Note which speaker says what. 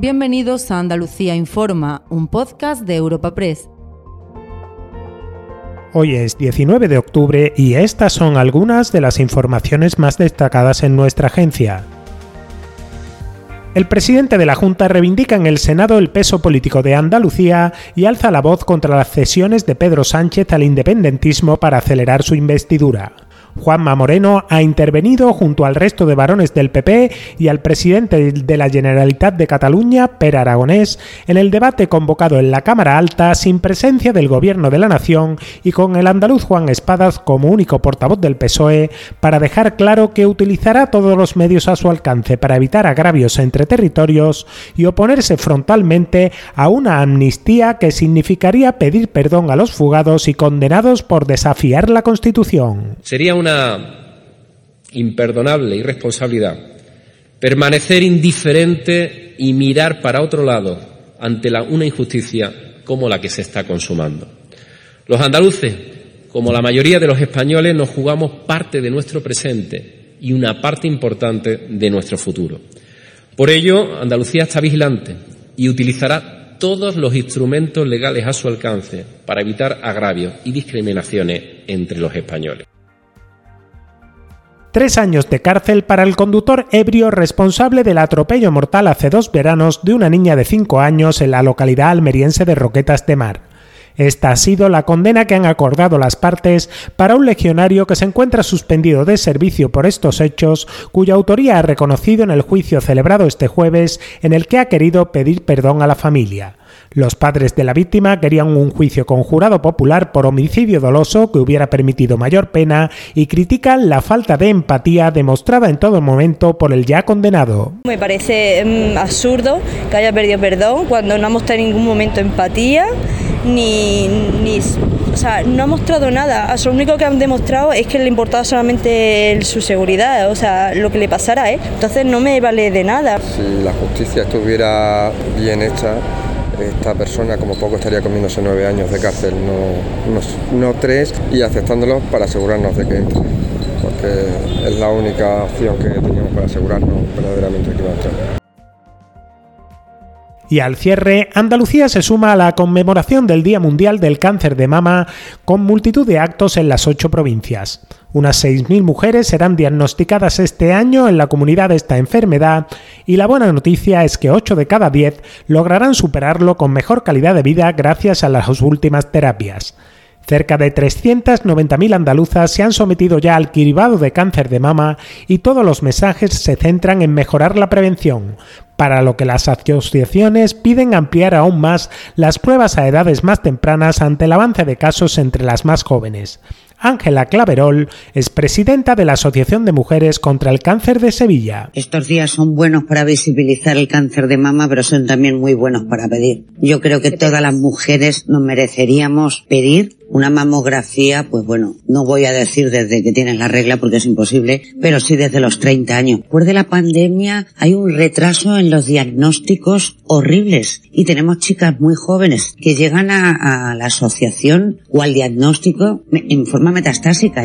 Speaker 1: Bienvenidos a Andalucía Informa, un podcast de Europa Press.
Speaker 2: Hoy es 19 de octubre y estas son algunas de las informaciones más destacadas en nuestra agencia. El presidente de la Junta reivindica en el Senado el peso político de Andalucía y alza la voz contra las cesiones de Pedro Sánchez al independentismo para acelerar su investidura. Juanma Moreno ha intervenido junto al resto de varones del PP y al presidente de la Generalitat de Cataluña, Per Aragonés, en el debate convocado en la Cámara Alta sin presencia del Gobierno de la Nación y con el andaluz Juan Espadas como único portavoz del PSOE para dejar claro que utilizará todos los medios a su alcance para evitar agravios entre territorios y oponerse frontalmente a una amnistía que significaría pedir perdón a los fugados y condenados por desafiar la Constitución.
Speaker 3: Sería una imperdonable irresponsabilidad permanecer indiferente y mirar para otro lado ante una injusticia como la que se está consumando. Los andaluces, como la mayoría de los españoles, nos jugamos parte de nuestro presente y una parte importante de nuestro futuro. Por ello, Andalucía está vigilante y utilizará todos los instrumentos legales a su alcance para evitar agravios y discriminaciones entre los españoles.
Speaker 2: Tres años de cárcel para el conductor ebrio responsable del atropello mortal hace dos veranos de una niña de cinco años en la localidad almeriense de Roquetas de Mar. Esta ha sido la condena que han acordado las partes para un legionario que se encuentra suspendido de servicio por estos hechos, cuya autoría ha reconocido en el juicio celebrado este jueves, en el que ha querido pedir perdón a la familia. Los padres de la víctima querían un juicio conjurado popular por homicidio doloso que hubiera permitido mayor pena y critican la falta de empatía demostrada en todo momento por el ya condenado.
Speaker 4: Me parece mm, absurdo que haya perdido perdón cuando no ha mostrado en ningún momento empatía ni, ni o sea, no ha mostrado nada. Lo único que han demostrado es que le importaba solamente su seguridad, o sea, lo que le pasara, ¿eh? Entonces no me vale de nada.
Speaker 5: Si la justicia estuviera bien hecha, esta persona como poco estaría comiéndose nueve años de cárcel, no, no, tres, y aceptándolo para asegurarnos de que entre, porque es la única opción que teníamos para asegurarnos verdaderamente que iba a entrar.
Speaker 2: Y al cierre, Andalucía se suma a la conmemoración del Día Mundial del Cáncer de Mama con multitud de actos en las ocho provincias. Unas 6.000 mujeres serán diagnosticadas este año en la comunidad de esta enfermedad y la buena noticia es que 8 de cada 10 lograrán superarlo con mejor calidad de vida gracias a las últimas terapias. Cerca de 390.000 andaluzas se han sometido ya al cribado de cáncer de mama y todos los mensajes se centran en mejorar la prevención, para lo que las asociaciones piden ampliar aún más las pruebas a edades más tempranas ante el avance de casos entre las más jóvenes. Ángela Claverol es presidenta de la Asociación de Mujeres contra el Cáncer de Sevilla.
Speaker 6: Estos días son buenos para visibilizar el cáncer de mama, pero son también muy buenos para pedir. Yo creo que todas las mujeres nos mereceríamos pedir una mamografía, pues bueno, no voy a decir desde que tienes la regla porque es imposible, pero sí desde los 30 años. Después de la pandemia hay un retraso en los diagnósticos horribles y tenemos chicas muy jóvenes que llegan a, a la asociación o al diagnóstico en forma metastásica.